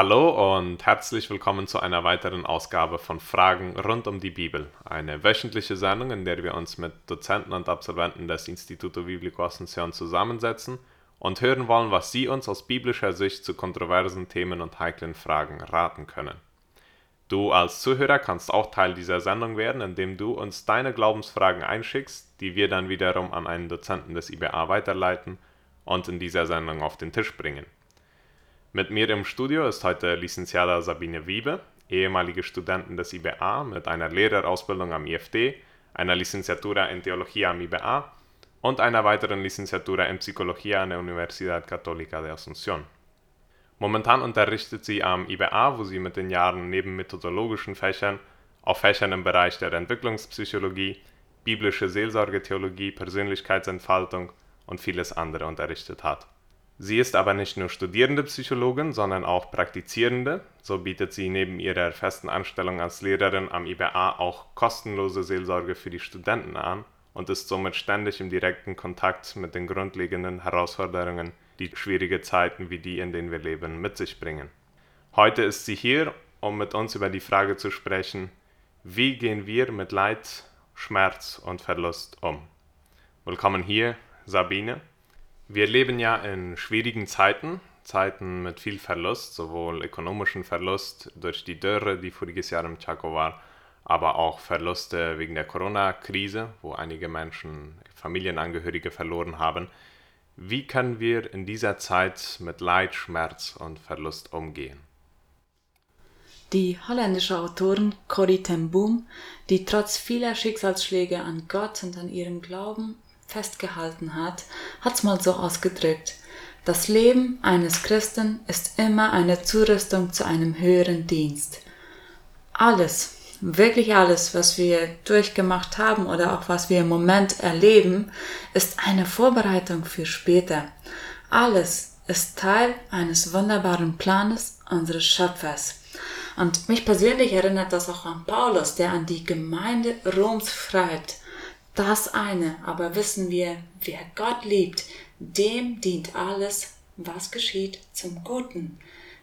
Hallo und herzlich willkommen zu einer weiteren Ausgabe von Fragen rund um die Bibel. Eine wöchentliche Sendung, in der wir uns mit Dozenten und Absolventen des Instituto Biblico Asunción zusammensetzen und hören wollen, was sie uns aus biblischer Sicht zu kontroversen Themen und heiklen Fragen raten können. Du als Zuhörer kannst auch Teil dieser Sendung werden, indem du uns deine Glaubensfragen einschickst, die wir dann wiederum an einen Dozenten des IBA weiterleiten und in dieser Sendung auf den Tisch bringen. Mit mir im Studio ist heute Licenciada Sabine Wiebe, ehemalige Studentin des IBA mit einer Lehrerausbildung am IFD, einer Licenciatura in Theologie am IBA und einer weiteren Licenciatura in Psychologie an der Universidad Católica de Asunción. Momentan unterrichtet sie am IBA, wo sie mit den Jahren neben methodologischen Fächern auch Fächern im Bereich der Entwicklungspsychologie, biblische Seelsorgetheologie, Persönlichkeitsentfaltung und vieles andere unterrichtet hat. Sie ist aber nicht nur studierende Psychologin, sondern auch praktizierende. So bietet sie neben ihrer festen Anstellung als Lehrerin am IBA auch kostenlose Seelsorge für die Studenten an und ist somit ständig im direkten Kontakt mit den grundlegenden Herausforderungen, die schwierige Zeiten wie die, in denen wir leben, mit sich bringen. Heute ist sie hier, um mit uns über die Frage zu sprechen, wie gehen wir mit Leid, Schmerz und Verlust um? Willkommen hier, Sabine. Wir leben ja in schwierigen Zeiten, Zeiten mit viel Verlust, sowohl ökonomischen Verlust durch die Dürre, die voriges Jahr im Chaco war, aber auch Verluste wegen der Corona-Krise, wo einige Menschen Familienangehörige verloren haben. Wie können wir in dieser Zeit mit Leid, Schmerz und Verlust umgehen? Die holländische Autorin Corrie ten Boom, die trotz vieler Schicksalsschläge an Gott und an ihrem Glauben festgehalten hat, hat's mal so ausgedrückt. Das Leben eines Christen ist immer eine Zurüstung zu einem höheren Dienst. Alles, wirklich alles, was wir durchgemacht haben oder auch was wir im Moment erleben, ist eine Vorbereitung für später. Alles ist Teil eines wunderbaren Planes unseres Schöpfers. Und mich persönlich erinnert das auch an Paulus, der an die Gemeinde Roms schreibt das eine, aber wissen wir, wer Gott liebt, dem dient alles, was geschieht, zum Guten.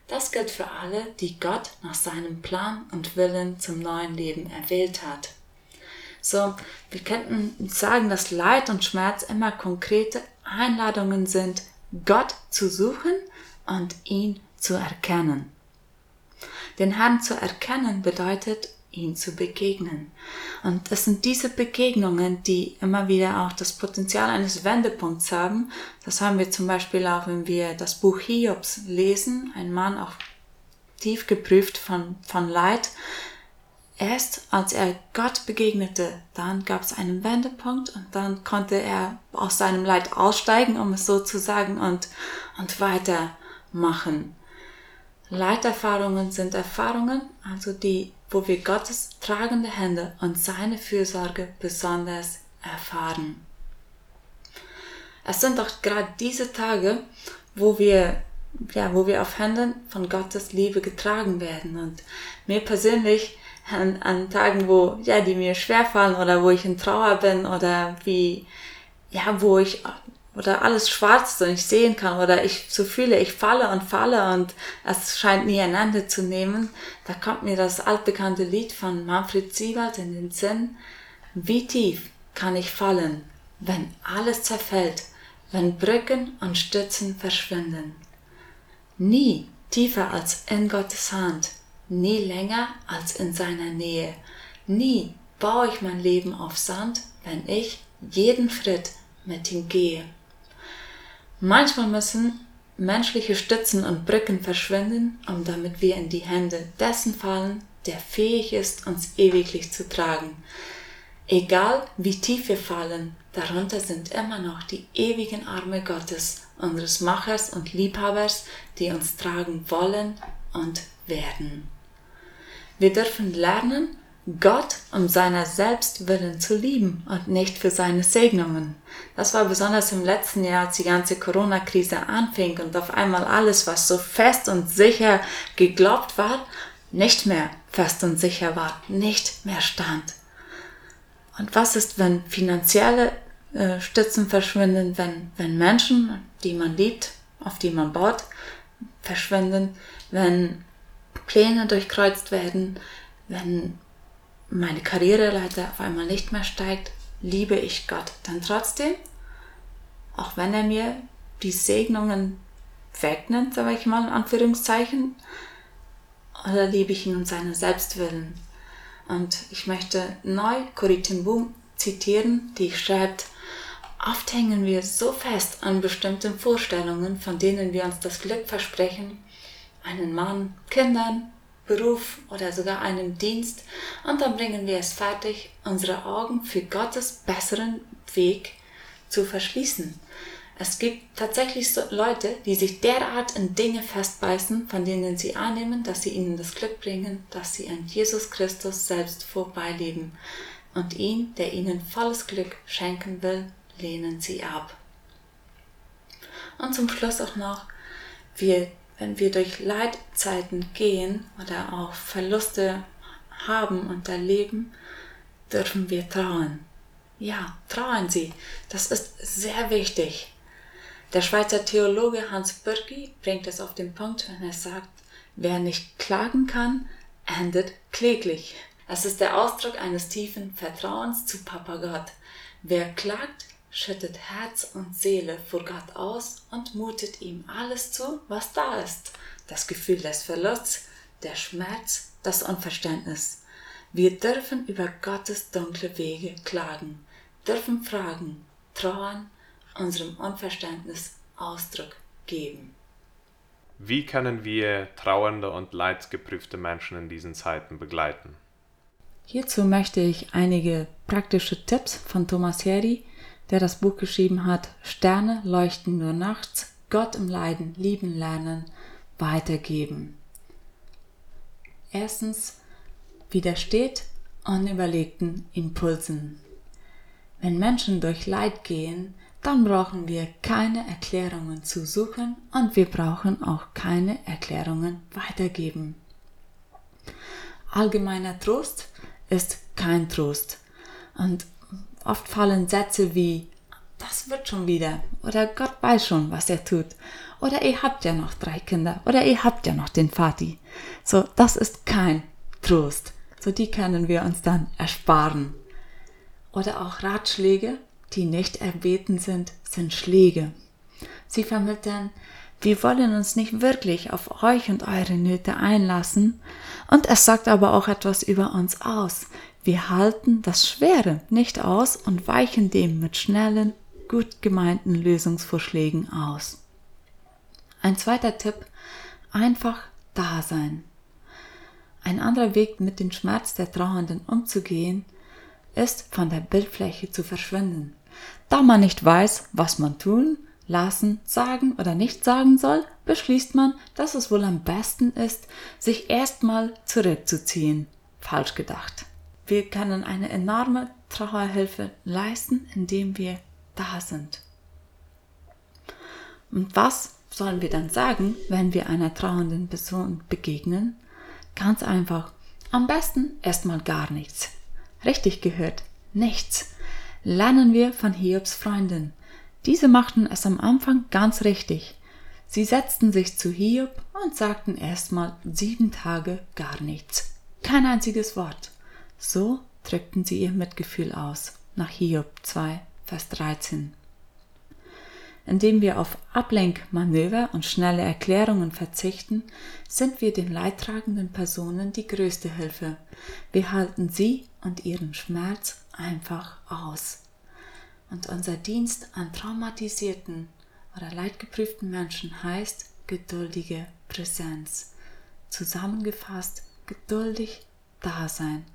Das gilt für alle, die Gott nach seinem Plan und Willen zum neuen Leben erwählt hat. So, wir könnten sagen, dass Leid und Schmerz immer konkrete Einladungen sind, Gott zu suchen und ihn zu erkennen. Den Herrn zu erkennen bedeutet, ihm zu begegnen. Und es sind diese Begegnungen, die immer wieder auch das Potenzial eines Wendepunkts haben. Das haben wir zum Beispiel auch, wenn wir das Buch Hiobs lesen, ein Mann auch tief geprüft von, von Leid. Erst als er Gott begegnete, dann gab es einen Wendepunkt und dann konnte er aus seinem Leid aussteigen, um es so zu sagen, und, und weitermachen. Leiterfahrungen sind Erfahrungen, also die wo wir Gottes tragende Hände und seine Fürsorge besonders erfahren. Es sind doch gerade diese Tage, wo wir, ja, wo wir auf Händen von Gottes Liebe getragen werden. Und mir persönlich an, an Tagen, wo, ja, die mir schwerfallen oder wo ich in Trauer bin oder wie, ja, wo ich oder alles schwarz ist und ich sehen kann oder ich so fühle, ich falle und falle und es scheint nie ein Ende zu nehmen, da kommt mir das altbekannte Lied von Manfred Siebert in den Sinn. Wie tief kann ich fallen, wenn alles zerfällt, wenn Brücken und Stützen verschwinden? Nie tiefer als in Gottes Hand, nie länger als in seiner Nähe. Nie baue ich mein Leben auf Sand, wenn ich jeden Schritt mit ihm gehe. Manchmal müssen menschliche Stützen und Brücken verschwinden, um damit wir in die Hände dessen fallen, der fähig ist, uns ewiglich zu tragen. Egal wie tief wir fallen, darunter sind immer noch die ewigen Arme Gottes, unseres Machers und Liebhabers, die uns tragen wollen und werden. Wir dürfen lernen, Gott um seiner selbst willen zu lieben und nicht für seine Segnungen. Das war besonders im letzten Jahr, als die ganze Corona-Krise anfing und auf einmal alles, was so fest und sicher geglaubt war, nicht mehr fest und sicher war, nicht mehr stand. Und was ist, wenn finanzielle äh, Stützen verschwinden, wenn, wenn Menschen, die man liebt, auf die man baut, verschwinden, wenn Pläne durchkreuzt werden, wenn meine Karriereleiter auf einmal nicht mehr steigt, liebe ich Gott dann trotzdem, auch wenn er mir die Segnungen wegnimmt, sage ich mal in Anführungszeichen, oder liebe ich ihn um seinen Selbstwillen. Und ich möchte neu Corrie ten Boom zitieren, die schreibt, oft hängen wir so fest an bestimmten Vorstellungen, von denen wir uns das Glück versprechen, einen Mann, Kindern, Beruf oder sogar einem Dienst und dann bringen wir es fertig, unsere Augen für Gottes besseren Weg zu verschließen. Es gibt tatsächlich so Leute, die sich derart in Dinge festbeißen, von denen sie annehmen, dass sie ihnen das Glück bringen, dass sie an Jesus Christus selbst vorbeileben. Und ihn, der ihnen volles Glück schenken will, lehnen sie ab. Und zum Schluss auch noch, wir wenn wir durch Leidzeiten gehen oder auch Verluste haben und erleben, dürfen wir trauen. Ja, trauen Sie. Das ist sehr wichtig. Der Schweizer Theologe Hans Bürki bringt es auf den Punkt, wenn er sagt, wer nicht klagen kann, endet kläglich. Es ist der Ausdruck eines tiefen Vertrauens zu Papa Gott. Wer klagt, schüttet Herz und Seele vor Gott aus und mutet ihm alles zu, was da ist. Das Gefühl des Verlusts, der Schmerz, das Unverständnis. Wir dürfen über Gottes dunkle Wege klagen, dürfen fragen, trauern, unserem Unverständnis Ausdruck geben. Wie können wir trauernde und leidsgeprüfte Menschen in diesen Zeiten begleiten? Hierzu möchte ich einige praktische Tipps von Thomas Heri der das Buch geschrieben hat, Sterne leuchten nur nachts, Gott im Leiden lieben lernen, weitergeben. Erstens, widersteht unüberlegten Impulsen. Wenn Menschen durch Leid gehen, dann brauchen wir keine Erklärungen zu suchen und wir brauchen auch keine Erklärungen weitergeben. Allgemeiner Trost ist kein Trost. Und Oft fallen Sätze wie das wird schon wieder oder Gott weiß schon, was er tut oder ihr habt ja noch drei Kinder oder ihr habt ja noch den Vati. So, das ist kein Trost. So, die können wir uns dann ersparen. Oder auch Ratschläge, die nicht erbeten sind, sind Schläge. Sie vermitteln, wir wollen uns nicht wirklich auf euch und eure Nöte einlassen, und es sagt aber auch etwas über uns aus. Wir halten das Schwere nicht aus und weichen dem mit schnellen, gut gemeinten Lösungsvorschlägen aus. Ein zweiter Tipp, einfach da sein. Ein anderer Weg, mit dem Schmerz der Trauernden umzugehen, ist von der Bildfläche zu verschwinden. Da man nicht weiß, was man tun, lassen, sagen oder nicht sagen soll, beschließt man, dass es wohl am besten ist, sich erstmal zurückzuziehen. Falsch gedacht. Wir können eine enorme Trauerhilfe leisten, indem wir da sind. Und was sollen wir dann sagen, wenn wir einer trauernden Person begegnen? Ganz einfach. Am besten erstmal gar nichts. Richtig gehört, nichts. Lernen wir von Hiobs Freundin. Diese machten es am Anfang ganz richtig. Sie setzten sich zu Hiob und sagten erstmal sieben Tage gar nichts. Kein einziges Wort. So drückten sie ihr Mitgefühl aus, nach Hiob 2, Vers 13. Indem wir auf Ablenkmanöver und schnelle Erklärungen verzichten, sind wir den leidtragenden Personen die größte Hilfe. Wir halten sie und ihren Schmerz einfach aus. Und unser Dienst an traumatisierten oder leidgeprüften Menschen heißt geduldige Präsenz. Zusammengefasst, geduldig da sein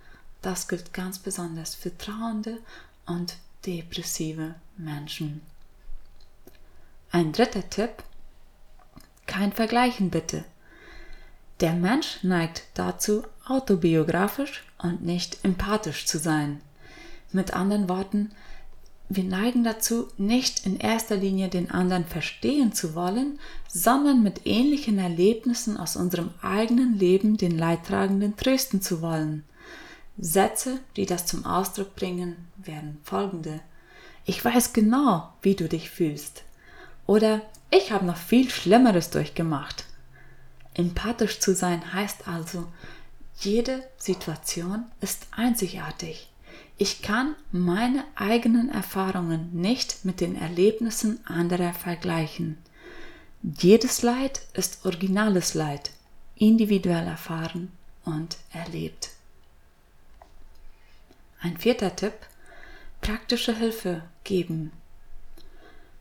das gilt ganz besonders für trauernde und depressive Menschen. Ein dritter Tipp. Kein Vergleichen bitte. Der Mensch neigt dazu, autobiografisch und nicht empathisch zu sein. Mit anderen Worten, wir neigen dazu, nicht in erster Linie den anderen verstehen zu wollen, sondern mit ähnlichen Erlebnissen aus unserem eigenen Leben den Leidtragenden trösten zu wollen. Sätze, die das zum Ausdruck bringen, wären folgende. Ich weiß genau, wie du dich fühlst. Oder ich habe noch viel Schlimmeres durchgemacht. Empathisch zu sein heißt also, jede Situation ist einzigartig. Ich kann meine eigenen Erfahrungen nicht mit den Erlebnissen anderer vergleichen. Jedes Leid ist originales Leid, individuell erfahren und erlebt. Ein vierter Tipp, praktische Hilfe geben.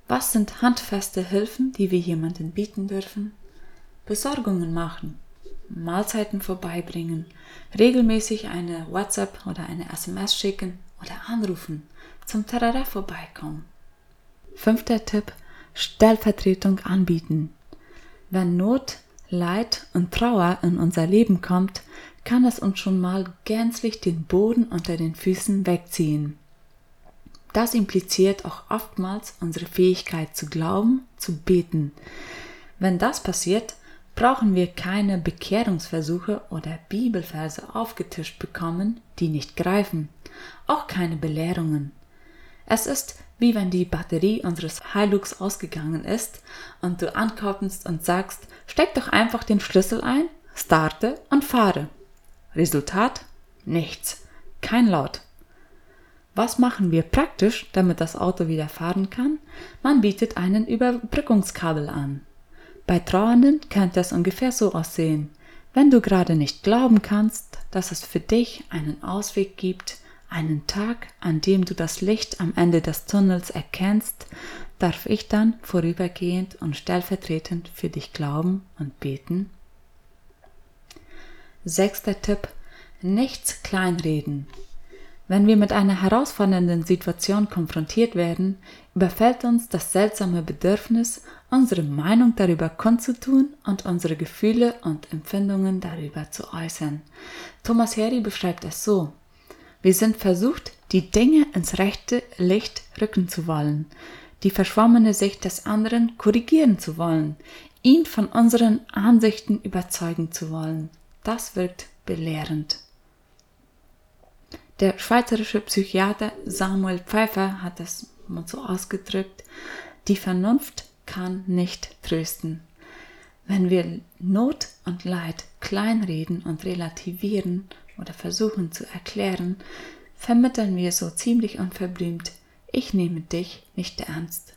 Was sind handfeste Hilfen, die wir jemandem bieten dürfen? Besorgungen machen, Mahlzeiten vorbeibringen, regelmäßig eine WhatsApp oder eine SMS schicken oder anrufen, zum Terrain vorbeikommen. Fünfter Tipp: Stellvertretung anbieten. Wenn Not, Leid und Trauer in unser Leben kommt, kann es uns schon mal gänzlich den Boden unter den Füßen wegziehen. Das impliziert auch oftmals unsere Fähigkeit zu glauben, zu beten. Wenn das passiert, brauchen wir keine Bekehrungsversuche oder Bibelverse aufgetischt bekommen, die nicht greifen, auch keine Belehrungen. Es ist wie wenn die Batterie unseres Hilux ausgegangen ist und du ankommst und sagst, steck doch einfach den Schlüssel ein, starte und fahre. Resultat? Nichts. Kein Laut. Was machen wir praktisch, damit das Auto wieder fahren kann? Man bietet einen Überbrückungskabel an. Bei Trauernden könnte es ungefähr so aussehen. Wenn du gerade nicht glauben kannst, dass es für dich einen Ausweg gibt, einen Tag, an dem du das Licht am Ende des Tunnels erkennst, darf ich dann vorübergehend und stellvertretend für dich glauben und beten? Sechster Tipp. Nichts kleinreden. Wenn wir mit einer herausfordernden Situation konfrontiert werden, überfällt uns das seltsame Bedürfnis, unsere Meinung darüber kundzutun und unsere Gefühle und Empfindungen darüber zu äußern. Thomas Harry beschreibt es so. Wir sind versucht, die Dinge ins rechte Licht rücken zu wollen, die verschwommene Sicht des anderen korrigieren zu wollen, ihn von unseren Ansichten überzeugen zu wollen. Das wirkt belehrend. Der schweizerische Psychiater Samuel Pfeiffer hat es mal so ausgedrückt, die Vernunft kann nicht trösten. Wenn wir Not und Leid kleinreden und relativieren oder versuchen zu erklären, vermitteln wir so ziemlich unverblümt, ich nehme dich nicht ernst.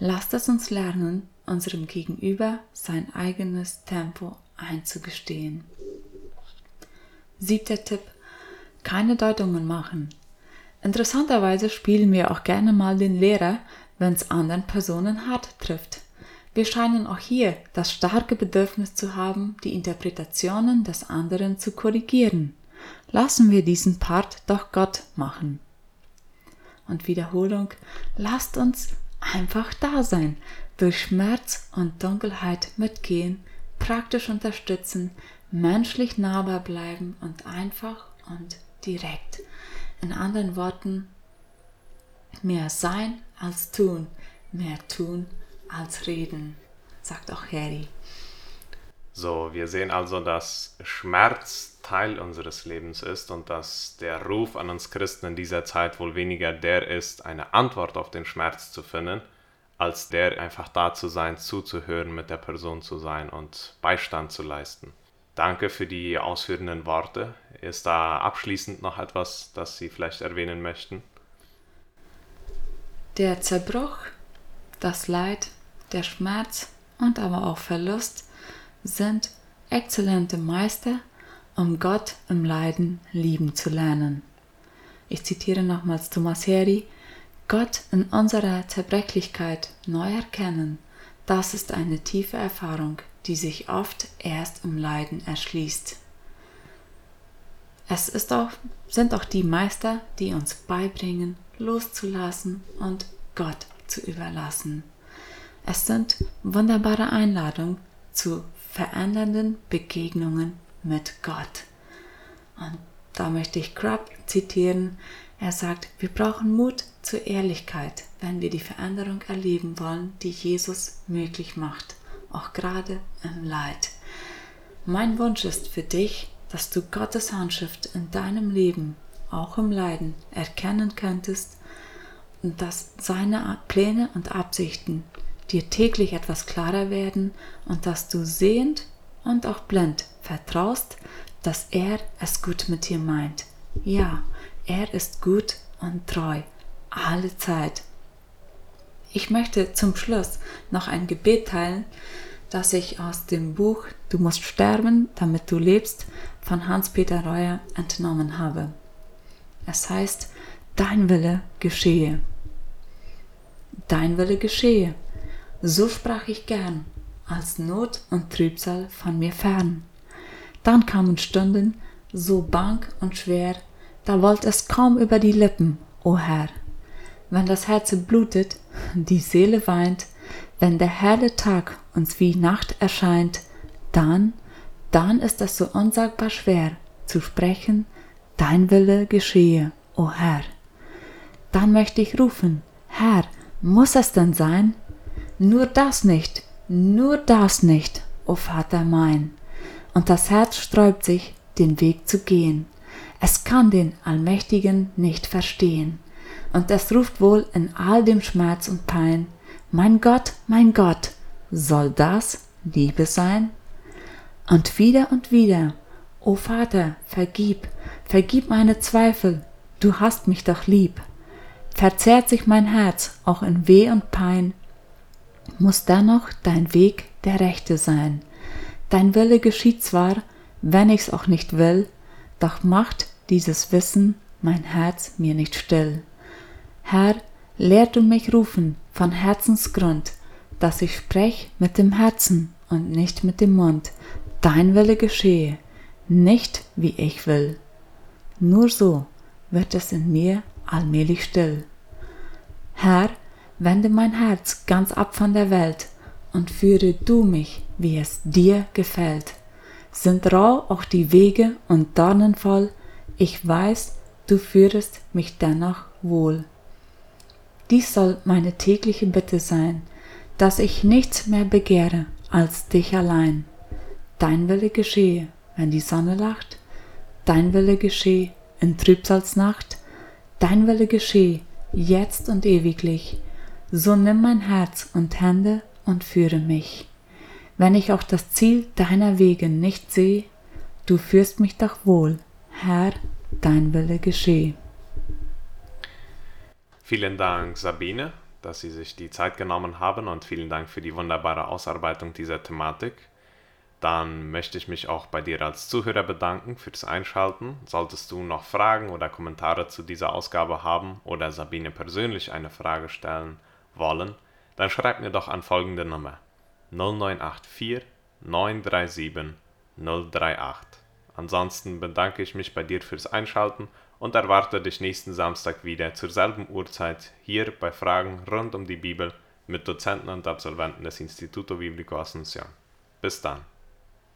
Lasst es uns lernen, unserem Gegenüber sein eigenes Tempo einzugestehen. Siebter Tipp keine Deutungen machen. Interessanterweise spielen wir auch gerne mal den Lehrer, wenn es anderen Personen hart trifft. Wir scheinen auch hier das starke Bedürfnis zu haben, die Interpretationen des anderen zu korrigieren. Lassen wir diesen Part doch Gott machen. Und Wiederholung, lasst uns einfach da sein, durch Schmerz und Dunkelheit mitgehen, praktisch unterstützen, menschlich nahbar bleiben und einfach und direkt. In anderen Worten, mehr sein als tun, mehr tun als reden, sagt auch Harry. So, wir sehen also, dass Schmerz Teil unseres Lebens ist und dass der Ruf an uns Christen in dieser Zeit wohl weniger der ist, eine Antwort auf den Schmerz zu finden, als der einfach da zu sein, zuzuhören, mit der Person zu sein und Beistand zu leisten. Danke für die ausführenden Worte. Ist da abschließend noch etwas, das Sie vielleicht erwähnen möchten? Der Zerbruch, das Leid, der Schmerz und aber auch Verlust sind exzellente Meister, um Gott im Leiden lieben zu lernen. Ich zitiere nochmals Thomas Harry, Gott in unserer Zerbrechlichkeit neu erkennen, das ist eine tiefe Erfahrung, die sich oft erst im Leiden erschließt. Es ist auch, sind auch die Meister, die uns beibringen, loszulassen und Gott zu überlassen. Es sind wunderbare Einladungen zu verändernden Begegnungen mit Gott. Und da möchte ich Crab zitieren. Er sagt, wir brauchen Mut zur Ehrlichkeit, wenn wir die Veränderung erleben wollen, die Jesus möglich macht auch gerade im Leid. Mein Wunsch ist für dich, dass du Gottes Handschrift in deinem Leben, auch im Leiden, erkennen könntest und dass seine Pläne und Absichten dir täglich etwas klarer werden und dass du sehend und auch blind vertraust, dass er es gut mit dir meint. Ja, er ist gut und treu, alle Zeit. Ich möchte zum Schluss noch ein Gebet teilen, das ich aus dem Buch Du musst sterben, damit du lebst von Hans-Peter Reuer entnommen habe. Es heißt, Dein Wille geschehe. Dein Wille geschehe. So sprach ich gern, als Not und Trübsal von mir fern. Dann kamen Stunden, so bang und schwer, da wollt es kaum über die Lippen, o Herr. Wenn das Herz blutet, die Seele weint, wenn der helle Tag uns wie Nacht erscheint, dann, dann ist es so unsagbar schwer zu sprechen, dein Wille geschehe, o Herr dann möchte ich rufen, Herr, muss es denn sein? Nur das nicht, nur das nicht, o Vater mein. Und das Herz sträubt sich, den Weg zu gehen. Es kann den Allmächtigen nicht verstehen. Und es ruft wohl in all dem Schmerz und Pein, mein Gott, mein Gott, soll das Liebe sein? Und wieder und wieder, o Vater, vergib, vergib meine Zweifel, du hast mich doch lieb verzehrt sich mein Herz auch in Weh und Pein, muss dennoch dein Weg der rechte sein. Dein Wille geschieht zwar, wenn ich's auch nicht will, doch macht dieses Wissen mein Herz mir nicht still. Herr, lehrt du mich rufen von Herzensgrund, dass ich sprech mit dem Herzen und nicht mit dem Mund. Dein Wille geschehe, nicht wie ich will. Nur so wird es in mir allmählich still. Herr, wende mein Herz ganz ab von der Welt und führe du mich, wie es dir gefällt. Sind rau auch die Wege und dornenvoll, ich weiß, du führest mich dennoch wohl. Dies soll meine tägliche Bitte sein, dass ich nichts mehr begehre als dich allein. Dein Wille geschehe, wenn die Sonne lacht, dein Wille geschehe in Trübsalsnacht, dein Wille geschehe, jetzt und ewiglich. So nimm mein Herz und Hände und führe mich. Wenn ich auch das Ziel deiner Wege nicht sehe, du führst mich doch wohl, Herr, dein Wille geschehe. Vielen Dank, Sabine, dass Sie sich die Zeit genommen haben und vielen Dank für die wunderbare Ausarbeitung dieser Thematik. Dann möchte ich mich auch bei dir als Zuhörer bedanken fürs Einschalten. Solltest du noch Fragen oder Kommentare zu dieser Ausgabe haben oder Sabine persönlich eine Frage stellen wollen, dann schreib mir doch an folgende Nummer 0984 937 038. Ansonsten bedanke ich mich bei dir fürs Einschalten und erwarte dich nächsten Samstag wieder zur selben Uhrzeit hier bei Fragen rund um die Bibel mit Dozenten und Absolventen des Instituto Biblico Asunción. Bis dann.